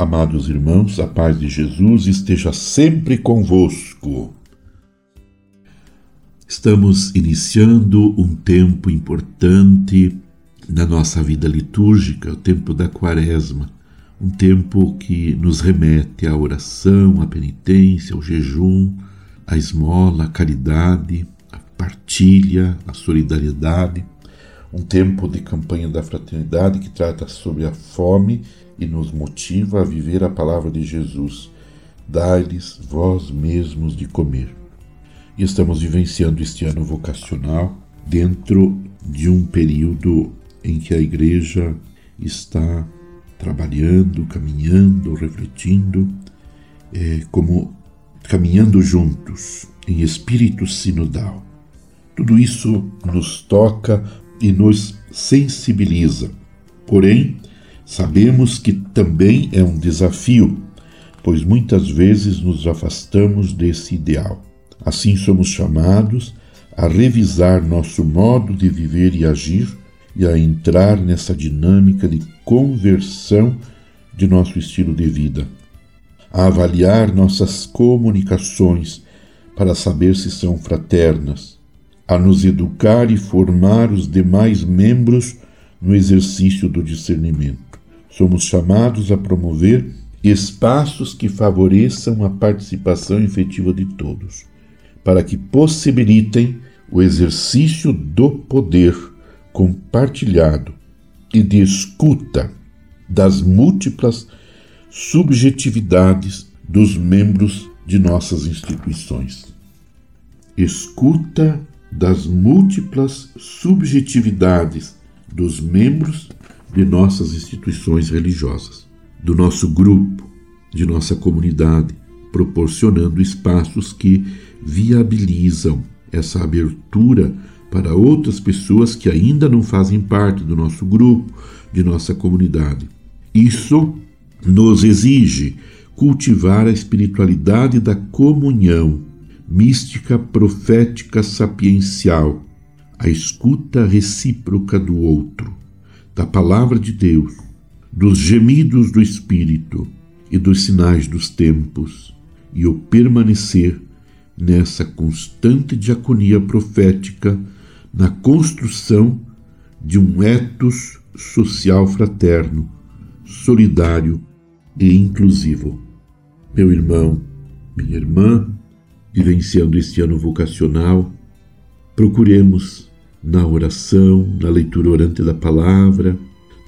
Amados irmãos, a paz de Jesus esteja sempre convosco. Estamos iniciando um tempo importante na nossa vida litúrgica, o tempo da Quaresma, um tempo que nos remete à oração, à penitência, ao jejum, à esmola, à caridade, à partilha, à solidariedade um tempo de campanha da fraternidade que trata sobre a fome e nos motiva a viver a palavra de Jesus. Dai-lhes vós mesmos de comer. E estamos vivenciando este ano vocacional dentro de um período em que a igreja está trabalhando, caminhando, refletindo, é, como caminhando juntos em espírito sinodal. Tudo isso nos toca e nos sensibiliza. Porém, sabemos que também é um desafio, pois muitas vezes nos afastamos desse ideal. Assim, somos chamados a revisar nosso modo de viver e agir e a entrar nessa dinâmica de conversão de nosso estilo de vida, a avaliar nossas comunicações para saber se são fraternas, a nos educar e formar os demais membros no exercício do discernimento. Somos chamados a promover espaços que favoreçam a participação efetiva de todos, para que possibilitem o exercício do poder compartilhado e de escuta das múltiplas subjetividades dos membros de nossas instituições. Escuta das múltiplas subjetividades dos membros de nossas instituições religiosas, do nosso grupo, de nossa comunidade, proporcionando espaços que viabilizam essa abertura para outras pessoas que ainda não fazem parte do nosso grupo, de nossa comunidade. Isso nos exige cultivar a espiritualidade da comunhão mística profética sapiencial, a escuta recíproca do outro, da palavra de Deus, dos gemidos do Espírito e dos sinais dos tempos, e o permanecer nessa constante diaconia profética na construção de um ethos social fraterno, solidário e inclusivo. Meu irmão, minha irmã, vivenciando este ano vocacional, procuremos na oração, na leitura orante da palavra,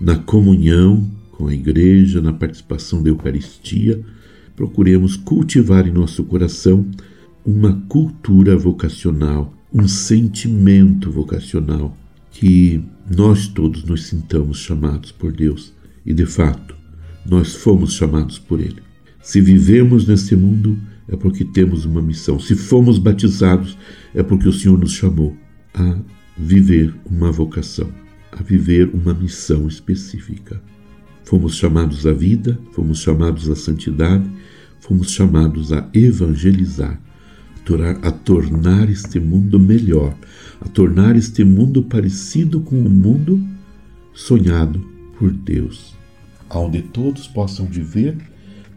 na comunhão com a igreja, na participação da Eucaristia, procuremos cultivar em nosso coração uma cultura vocacional, um sentimento vocacional, que nós todos nos sintamos chamados por Deus e, de fato, nós fomos chamados por Ele. Se vivemos nesse mundo, é porque temos uma missão. Se fomos batizados, é porque o Senhor nos chamou a viver uma vocação, a viver uma missão específica. Fomos chamados à vida, fomos chamados à santidade, fomos chamados a evangelizar, a tornar este mundo melhor, a tornar este mundo parecido com o mundo sonhado por Deus, onde todos possam viver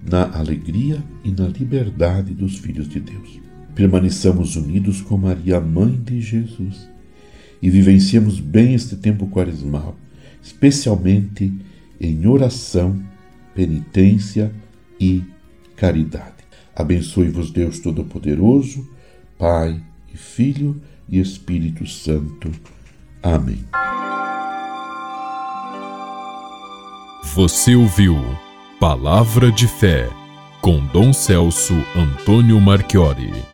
na alegria e na liberdade dos filhos de Deus. Permaneçamos unidos com Maria, mãe de Jesus, e vivenciemos bem este tempo quaresmal, especialmente em oração, penitência e caridade. Abençoe-vos Deus Todo-Poderoso, Pai e Filho e Espírito Santo. Amém. Você ouviu Palavra de Fé, com Dom Celso Antônio Marchiori.